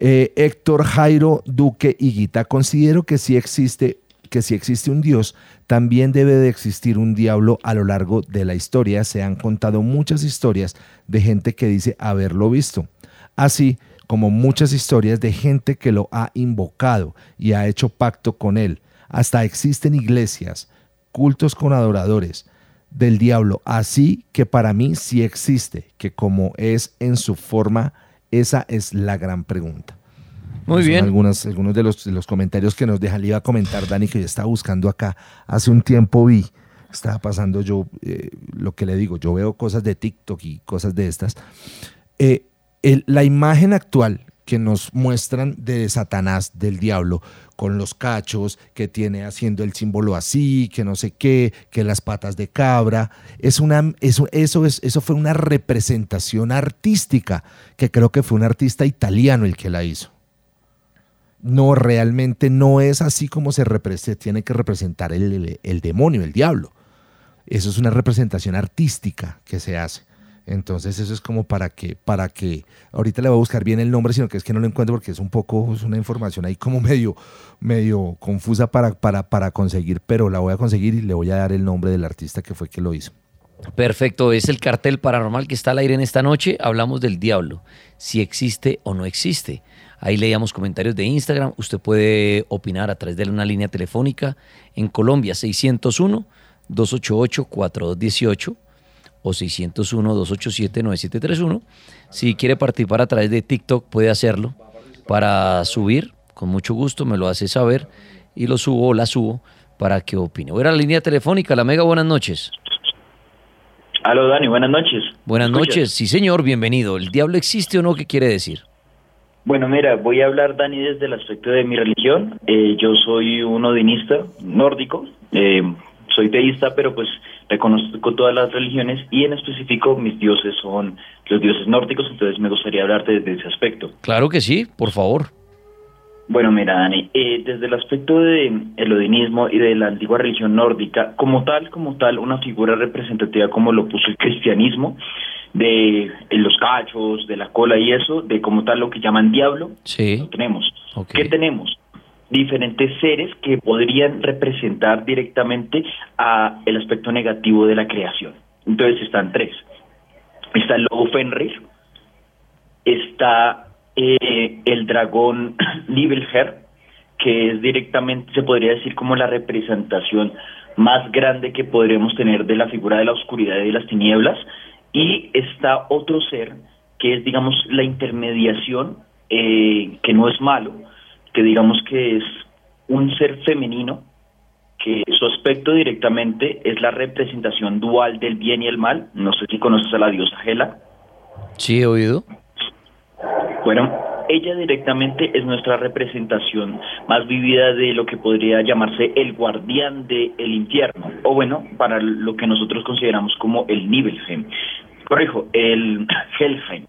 Eh, Héctor Jairo Duque Higuita, considero que sí existe que si existe un Dios, también debe de existir un diablo a lo largo de la historia. Se han contado muchas historias de gente que dice haberlo visto. Así como muchas historias de gente que lo ha invocado y ha hecho pacto con él. Hasta existen iglesias, cultos con adoradores del diablo. Así que para mí sí existe, que como es en su forma, esa es la gran pregunta. Muy Son bien. Algunas, algunos de los, de los comentarios que nos dejan. Le iba a comentar, Dani, que yo estaba buscando acá. Hace un tiempo vi, estaba pasando yo, eh, lo que le digo, yo veo cosas de TikTok y cosas de estas. Eh, el- la imagen actual que nos muestran de Satanás, del diablo, con los cachos, que tiene haciendo el símbolo así, que no sé qué, que las patas de cabra, es una, eso, es, eso fue una representación artística, que creo que fue un artista italiano el que la hizo. No, realmente no es así como se tiene que representar el demonio, el diablo. Eso es una representación artística que se hace. Entonces eso es como para que, para que, ahorita le voy a buscar bien el nombre, sino que es que no lo encuentro porque es un poco, es una información ahí como [laughs] medio, medio confusa para, para, para conseguir, pero la voy a conseguir y le voy a dar el nombre del artista que fue que lo hizo. Perfecto, es el cartel paranormal que está al aire en esta noche. Hablamos del diablo, si existe o no existe. Ahí leíamos comentarios de Instagram. Usted puede opinar a través de una línea telefónica en Colombia 601-288-4218 o 601-287-9731. Si quiere participar a través de TikTok puede hacerlo para subir. Con mucho gusto me lo hace saber y lo subo o la subo para que opine. Voy a la línea telefónica. La Mega, buenas noches. Aló, Dani, buenas noches. Buenas noches, sí señor, bienvenido. ¿El diablo existe o no? ¿Qué quiere decir? Bueno, mira, voy a hablar, Dani, desde el aspecto de mi religión. Eh, yo soy un odinista nórdico, eh, soy teísta, pero pues reconozco todas las religiones y en específico mis dioses son los dioses nórdicos, entonces me gustaría hablarte desde ese aspecto. Claro que sí, por favor. Bueno, mira, Dani, eh, desde el aspecto del odinismo y de la antigua religión nórdica, como tal, como tal, una figura representativa como lo puso el cristianismo, de eh, los cachos, de la cola y eso, de como tal lo que llaman diablo, Sí. lo tenemos. ¿Qué tenemos? Diferentes seres que podrían representar directamente a el aspecto negativo de la creación. Entonces están tres. Está el lobo Fenrir, está eh, el dragón [clears throat] Nibelheim, que es directamente, se podría decir como la representación más grande que podríamos tener de la figura de la oscuridad y de las tinieblas, y está otro ser que es, digamos, la intermediación, eh, que no es malo, que digamos que es un ser femenino, que su aspecto directamente es la representación dual del bien y el mal. No sé si conoces a la diosa Hela. Sí, he oído. Bueno, ella directamente es nuestra representación más vivida de lo que podría llamarse el guardián del infierno, o bueno, para lo que nosotros consideramos como el Nibelheim. Corrijo, el [clears throat] Helheim.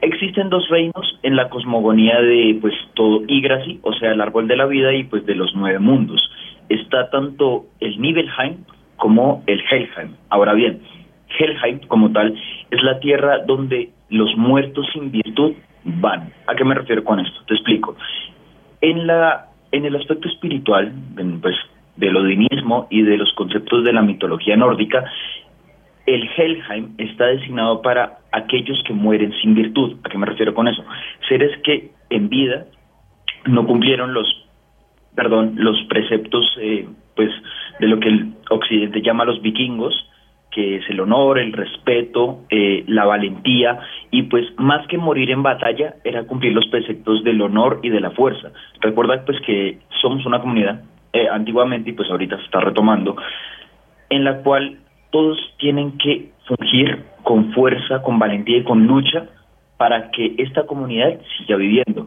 Existen dos reinos en la cosmogonía de pues todo Yggdrasil, o sea, el árbol de la vida y pues de los nueve mundos. Está tanto el Nibelheim como el Helheim. Ahora bien, Helheim como tal es la tierra donde los muertos sin virtud van. ¿A qué me refiero con esto? Te explico. En la en el aspecto espiritual, pues del odinismo y de los conceptos de la mitología nórdica, el Helheim está designado para aquellos que mueren sin virtud. ¿A qué me refiero con eso? Seres que en vida no cumplieron los, perdón, los preceptos, eh, pues, de lo que el Occidente llama los vikingos, que es el honor, el respeto, eh, la valentía y pues más que morir en batalla era cumplir los preceptos del honor y de la fuerza. Recuerda pues que somos una comunidad eh, antiguamente y pues ahorita se está retomando en la cual todos tienen que fungir con fuerza, con valentía y con lucha para que esta comunidad siga viviendo,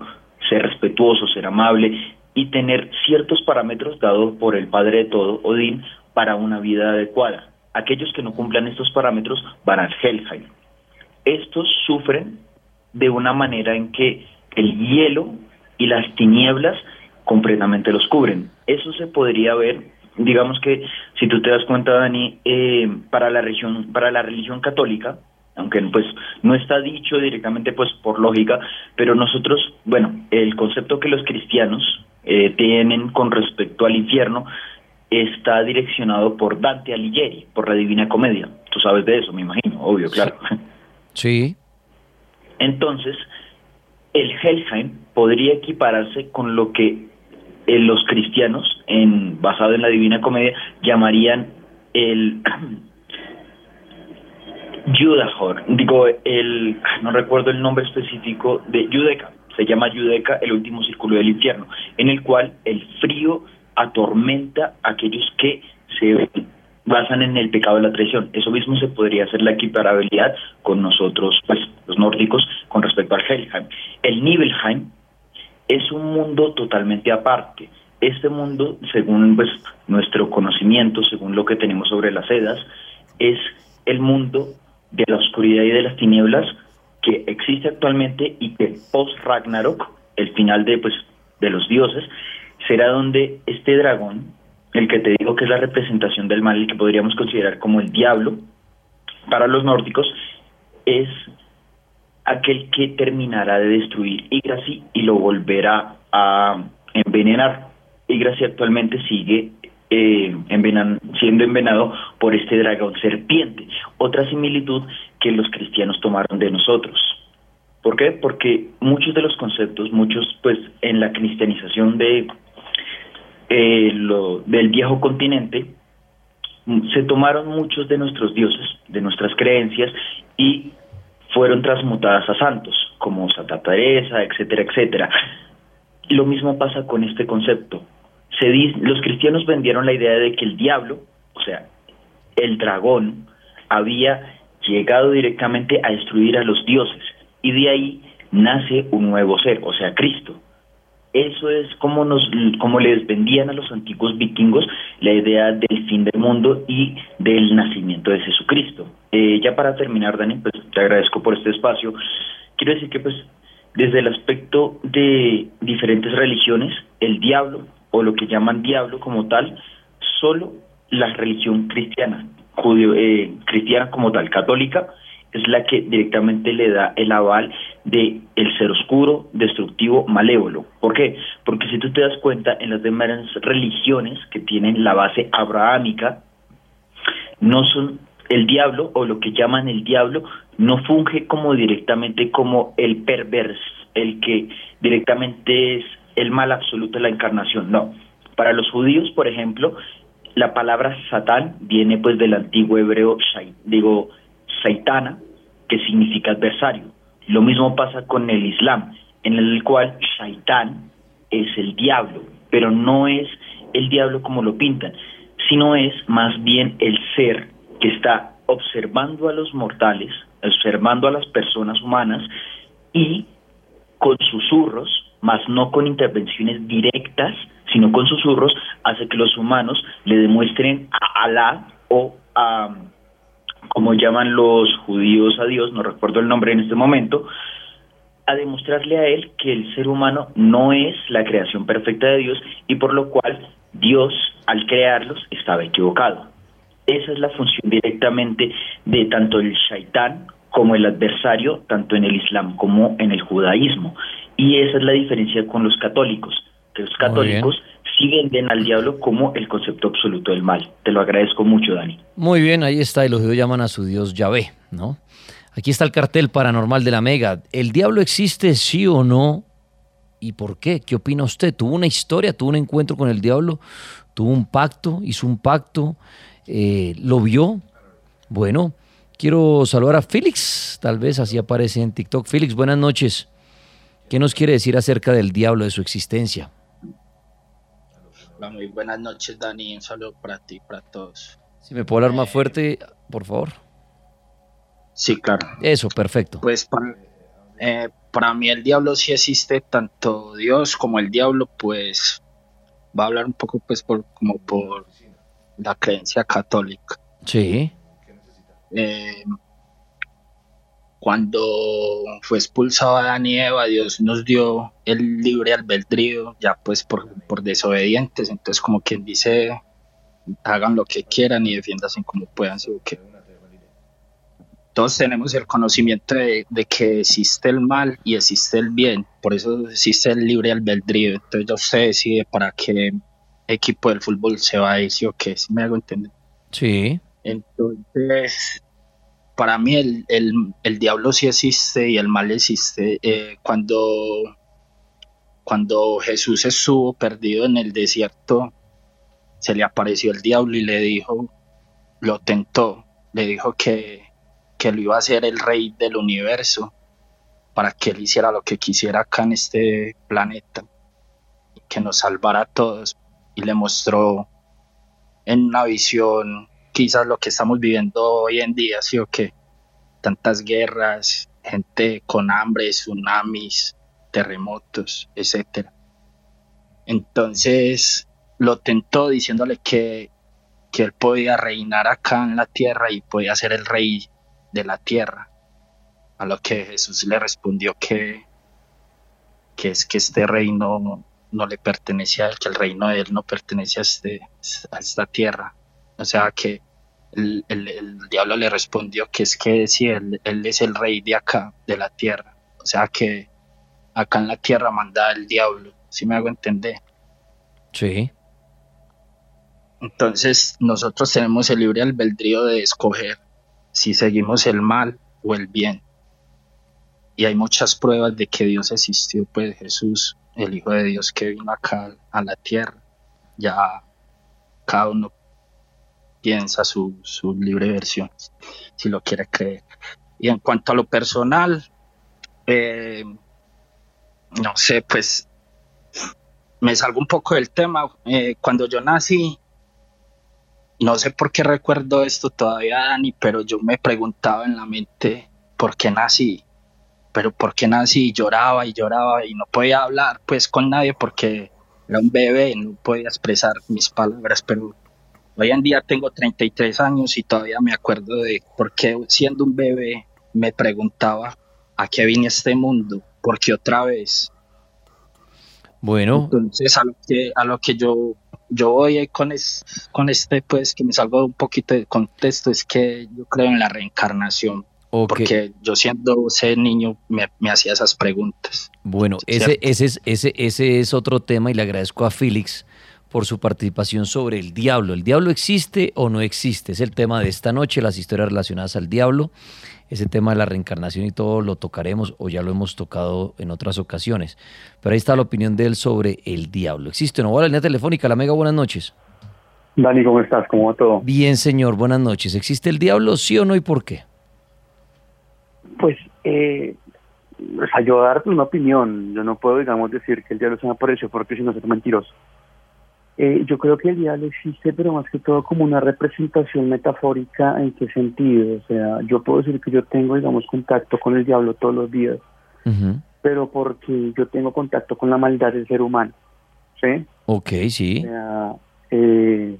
ser respetuoso, ser amable y tener ciertos parámetros dados por el Padre de todo, Odín, para una vida adecuada. Aquellos que no cumplan estos parámetros van al Helheim. Estos sufren de una manera en que el hielo y las tinieblas completamente los cubren. Eso se podría ver digamos que si tú te das cuenta, Dani, eh, para la religión, para la religión católica, aunque pues no está dicho directamente pues por lógica, pero nosotros, bueno, el concepto que los cristianos eh, tienen con respecto al infierno está direccionado por Dante Alighieri, por la Divina Comedia. Tú sabes de eso, me imagino, obvio, claro. Sí. Entonces, el Helheim podría equipararse con lo que eh, los cristianos, en, basado en la Divina Comedia, llamarían el [clears throat] Judahor, digo, el, no recuerdo el nombre específico de Judeca, se llama Judeca, el último círculo del infierno, en el cual el frío atormenta a aquellos que se basan en el pecado de la traición. Eso mismo se podría hacer la equiparabilidad con nosotros, pues los nórdicos, con respecto al Helheim. El Nibelheim es un mundo totalmente aparte. Este mundo, según pues, nuestro conocimiento, según lo que tenemos sobre las Edas, es el mundo de la oscuridad y de las tinieblas que existe actualmente y que post Ragnarok, el final de pues de los dioses, será donde este dragón, el que te digo que es la representación del mal, el que podríamos considerar como el diablo para los nórdicos, es aquel que terminará de destruir Yggdrasil y lo volverá a envenenar. Yggdrasil actualmente sigue eh, siendo envenenado por este dragón serpiente. Otra similitud que los cristianos tomaron de nosotros. ¿Por qué? Porque muchos de los conceptos, muchos pues en la cristianización de eh, lo, del viejo continente, se tomaron muchos de nuestros dioses, de nuestras creencias y fueron transmutadas a santos, como Santa Teresa, etcétera, etcétera. Lo mismo pasa con este concepto se dice, los cristianos vendieron la idea de que el diablo, o sea, el dragón, había llegado directamente a destruir a los dioses y de ahí nace un nuevo ser, o sea, Cristo. Eso es como nos como les vendían a los antiguos vikingos la idea del fin del mundo y del nacimiento de Jesucristo. Eh, ya para terminar, Dani, pues te agradezco por este espacio. Quiero decir que pues desde el aspecto de diferentes religiones, el diablo o lo que llaman diablo como tal, solo la religión cristiana, judío, eh, cristiana como tal, católica, es la que directamente le da el aval de el ser oscuro, destructivo, malévolo. ¿Por qué? Porque si tú te das cuenta, en las demás religiones que tienen la base abrahámica, no son el diablo o lo que llaman el diablo, no funge como directamente como el perverso, el que directamente es el mal absoluto de la encarnación, no. Para los judíos, por ejemplo, la palabra Satán viene pues del antiguo hebreo, digo, Saitana, que significa adversario. Lo mismo pasa con el Islam, en el cual Shaitán es el diablo, pero no es el diablo como lo pintan, sino es más bien el ser que está observando a los mortales, observando a las personas humanas y con susurros más no con intervenciones directas, sino con susurros, hace que los humanos le demuestren a Alá o a, como llaman los judíos a Dios, no recuerdo el nombre en este momento, a demostrarle a él que el ser humano no es la creación perfecta de Dios y por lo cual Dios al crearlos estaba equivocado. Esa es la función directamente de tanto el shaitán como el adversario, tanto en el Islam como en el judaísmo. Y esa es la diferencia con los católicos, que los católicos sí venden al diablo como el concepto absoluto del mal. Te lo agradezco mucho, Dani. Muy bien, ahí está, y los judíos llaman a su Dios Yahvé, ¿no? Aquí está el cartel paranormal de la Mega. ¿El diablo existe, sí o no? ¿Y por qué? ¿Qué opina usted? ¿Tuvo una historia? ¿Tuvo un encuentro con el diablo? ¿Tuvo un pacto? ¿Hizo un pacto? Eh, ¿Lo vio? Bueno, quiero saludar a Félix, tal vez así aparece en TikTok. Félix, buenas noches. ¿Qué nos quiere decir acerca del diablo, de su existencia? Muy buenas noches, Dani. Un saludo para ti, para todos. Si me puedo hablar más fuerte, por favor. Sí, claro. Eso, perfecto. Pues para, eh, para mí el diablo sí existe, tanto Dios como el diablo, pues va a hablar un poco pues por como por la creencia católica. Sí. Eh, cuando fue expulsado Adán y Eva, Dios nos dio el libre albedrío, ya pues por, por desobedientes, entonces como quien dice, hagan lo que quieran y defiéndanse como puedan. ¿sí qué? Todos tenemos el conocimiento de, de que existe el mal y existe el bien, por eso existe el libre albedrío. Entonces ya usted decide para qué equipo del fútbol se va a ir, ¿sí o qué? Si me hago entender. Sí. Entonces, para mí el, el, el diablo sí existe y el mal existe. Eh, cuando, cuando Jesús estuvo perdido en el desierto, se le apareció el diablo y le dijo, lo tentó, le dijo que, que lo iba a ser el rey del universo para que él hiciera lo que quisiera acá en este planeta, que nos salvara a todos. Y le mostró en una visión quizás lo que estamos viviendo hoy en día, sí o qué, tantas guerras, gente con hambre, tsunamis, terremotos, etcétera. Entonces lo tentó diciéndole que, que él podía reinar acá en la tierra y podía ser el rey de la tierra. A lo que Jesús le respondió que, que es que este reino no, no le pertenece a él, que el reino de él no pertenece a, este, a esta tierra. O sea que el, el- el diablo le respondió que es que si él, él es el rey de acá, de la tierra. O sea que acá en la tierra manda el diablo, si me hago entender. Sí. Entonces nosotros tenemos el libre albedrío de escoger si seguimos el mal o el bien. Y hay muchas pruebas de que Dios existió, pues Jesús, el Hijo de Dios que vino acá a la tierra. Ya cada uno piensa su, su libre versión, si lo quiere creer. Y en cuanto a lo personal, eh, no sé, pues me salgo un poco del tema. Eh, cuando yo nací, no sé por qué recuerdo esto todavía, Dani, pero yo me preguntaba en la mente por qué nací, pero por qué nací, y lloraba y lloraba y no podía hablar pues con nadie porque era un bebé, no podía expresar mis palabras, pero hoy en día tengo 33 años y todavía me acuerdo de por qué siendo un bebé me preguntaba a qué vine a este mundo, porque otra vez. Bueno, Entonces a lo que, a lo que yo, yo voy con, es- con este, pues que me salgo un poquito de contexto, es que yo creo en la reencarnación. Ok. Porque yo siendo ese niño me, me hacía esas preguntas. Bueno, ese, ese, es, ese, ese es otro tema y le agradezco a Félix por su participación sobre el diablo. ¿El diablo existe o no existe? Es el tema de esta noche, las historias relacionadas al diablo. Ese tema de la reencarnación y todo lo tocaremos o ya lo hemos tocado en otras ocasiones. Pero ahí está la opinión de él sobre el diablo. ¿Existe o no? Hola, línea telefónica, la mega, buenas noches. Dani, ¿cómo estás? ¿Cómo va todo? Bien, señor, buenas noches. ¿Existe el diablo, sí o no y por qué? Pues, eh, o sea, yo darte una opinión, yo no puedo, digamos, decir que el diablo se me apareció porque si no es mentiroso. Eh, yo creo que el diablo existe, pero más que todo como una representación metafórica, ¿en qué sentido? O sea, yo puedo decir que yo tengo, digamos, contacto con el diablo todos los días, pero porque yo tengo contacto con la maldad del ser humano, ¿sí? Ok, sí. O sea, eh,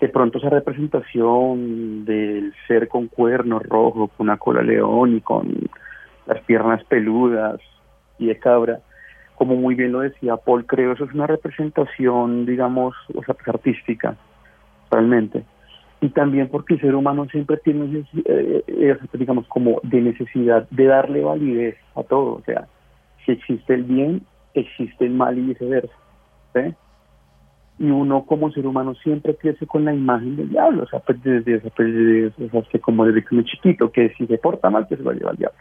de pronto esa representación del ser con cuernos rojos, con una cola león y con las piernas peludas y de cabra, como muy bien lo decía Paul, creo eso es una representación, digamos, o sea, pues, artística, realmente. Y también porque el ser humano siempre tiene, eh, eh, digamos, como de necesidad de darle validez a todo. O sea, si existe el bien, existe el mal y viceversa. y uno como ser humano siempre crece con la imagen del diablo, o sea, pues desde, desde, pues, desde- sea, que como desde que chiquito, que si se porta mal, que se lo lleva el diablo,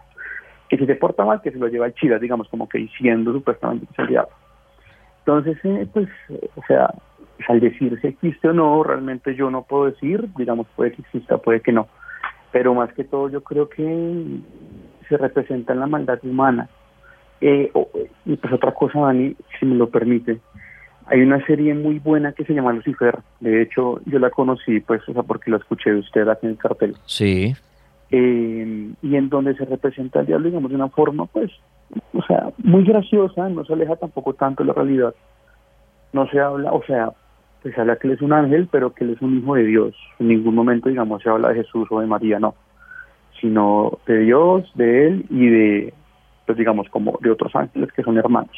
que si se porta mal, que se lo lleva el chila, digamos, como que diciendo supuestamente que diablo. Entonces, eh, pues, o sea, pues, al decir si existe o no, realmente yo no puedo decir, digamos, puede que exista, puede que no, pero más que todo yo creo que se representa en la maldad humana. Eh, o- y pues otra cosa, Dani, si me lo permite, hay una serie muy buena que se llama Lucifer. De hecho, yo la conocí, pues, o sea, porque la escuché de usted aquí en el cartel. Sí. Eh, y en donde se representa al diablo, digamos, de una forma, pues, o sea, muy graciosa, no se aleja tampoco tanto de la realidad. No se habla, o sea, pues se habla que él es un ángel, pero que él es un hijo de Dios. En ningún momento, digamos, se habla de Jesús o de María, no. Sino de Dios, de él y de, pues, digamos, como de otros ángeles que son hermanos.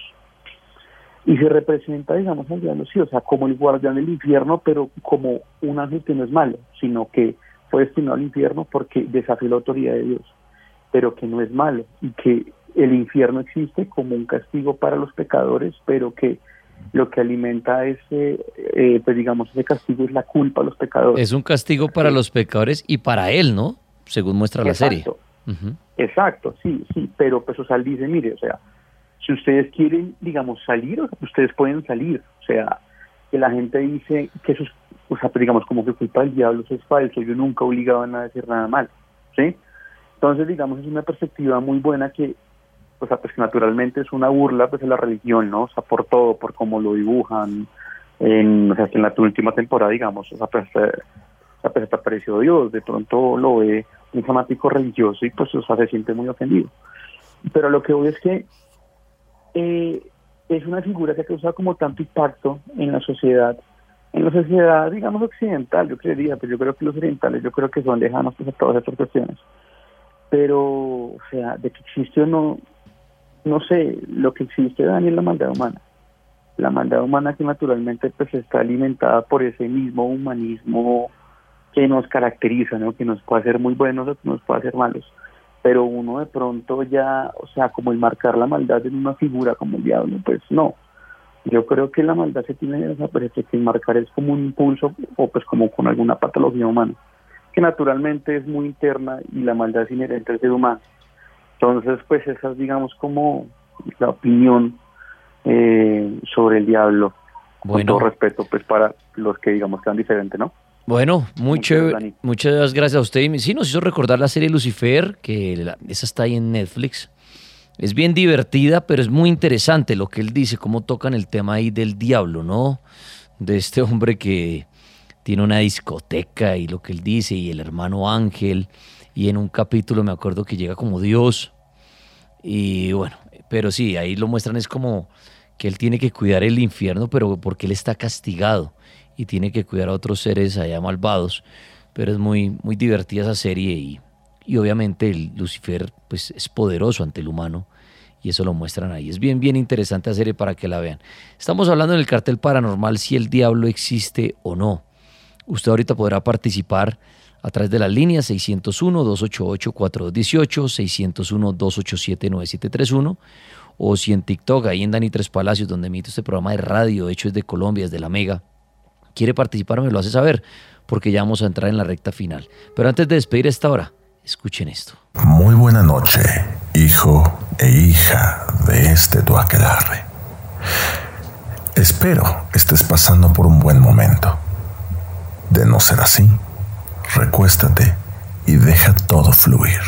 Y se representa, digamos, al diablo, sí, o sea, como el guardián del infierno, pero como un ángel que no es malo, sino que fue destinado al infierno porque desafió la autoridad de Dios, pero que no es malo y que el infierno existe como un castigo para los pecadores, pero que lo que alimenta ese, eh, pues digamos, ese castigo es la culpa a los pecadores. Es un castigo para los pecadores y para él, ¿no? Según muestra la serie. Exacto. Exacto, sí, sí, pero pues o sea, él dice, mire, o sea, si ustedes quieren, digamos, salir, ustedes pueden salir, o sea, que la gente dice que es, o sea, pues, digamos, como que culpa del diablo, eso es falso, yo nunca obligaba a a decir nada mal, ¿sí? Entonces, digamos, es una perspectiva muy buena que, o sea, pues naturalmente es una burla, pues, de la religión, ¿no? O sea, por todo, por cómo lo dibujan, en, o sea, en la última temporada, digamos, o sea, pues, eh, o sea, pues apareció Dios, de pronto lo ve un fanático religioso y pues se siente muy ofendido. Pero lo que voy es que eh, es una figura que ha causado como tanto impacto en la sociedad, en la sociedad, digamos, occidental, yo creería, pero yo creo que los orientales, yo creo que son lejanos pues, a todas estas cuestiones. Pero, o sea, de que existe o no, no sé, lo que existe, Dani, es la maldad humana. La maldad humana que naturalmente pues está alimentada por ese mismo humanismo que nos caracteriza, ¿no? que nos puede hacer muy buenos o que nos puede hacer malos. Pero uno de pronto ya, o sea, como el marcar la maldad en una figura como el diablo, pues no. Yo creo que la maldad se tiene que desaparecer, que marcar es como un impulso o pues como con alguna patología humana, que naturalmente es muy interna y la maldad es inherente al ser humano. Entonces, pues esa es, digamos, como la opinión eh, sobre el diablo. Con todo respeto, pues para los que digamos que sean diferentes, ¿no? Bueno, muy chévere. Muchas gracias a usted. Sí, nos hizo recordar la serie Lucifer, que esa está ahí en Netflix. Es bien divertida, pero es muy interesante lo que él dice, cómo tocan el tema ahí del diablo, ¿no? De este hombre que tiene una discoteca y lo que él dice, y el hermano Ángel, y en un capítulo me acuerdo que llega como Dios. Y bueno, pero sí, ahí lo muestran es como que él tiene que cuidar el infierno, pero porque él está castigado y tiene que cuidar a otros seres allá malvados. Pero es muy, muy divertida esa serie y, y obviamente el Lucifer pues, es poderoso ante el humano y eso lo muestran ahí. Es bien, bien interesante serie para que la vean. Estamos hablando en el cartel paranormal si el diablo existe o no. Usted ahorita podrá participar a través de la línea 601-288-4218, 601-287-9731 o si en TikTok, ahí en Dani Tres Palacios, donde emito este programa de radio, hecho de Colombia, desde La Mega, quiere participar, me lo hace saber, porque ya vamos a entrar en la recta final. Pero antes de despedir esta hora, escuchen esto. Muy buena noche, hijo e hija de este tu aquelarre. Espero estés pasando por un buen momento. De no ser así, recuéstate y deja todo fluir.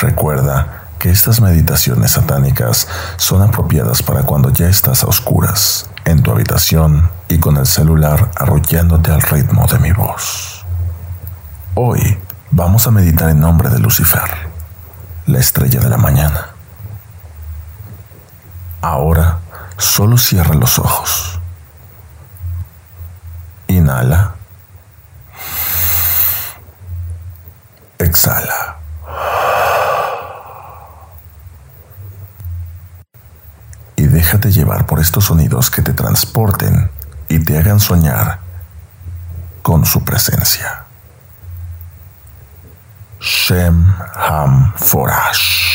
Recuerda que estas meditaciones satánicas son apropiadas para cuando ya estás a oscuras, en tu habitación y con el celular arrollándote al ritmo de mi voz. Hoy vamos a meditar en nombre de Lucifer, la estrella de la mañana. Ahora solo cierra los ojos. Inhala. Exhala. déjate llevar por estos sonidos que te transporten y te hagan soñar con su presencia. Shem Ham Forash.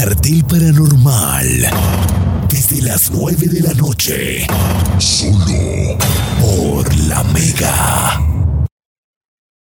Cartel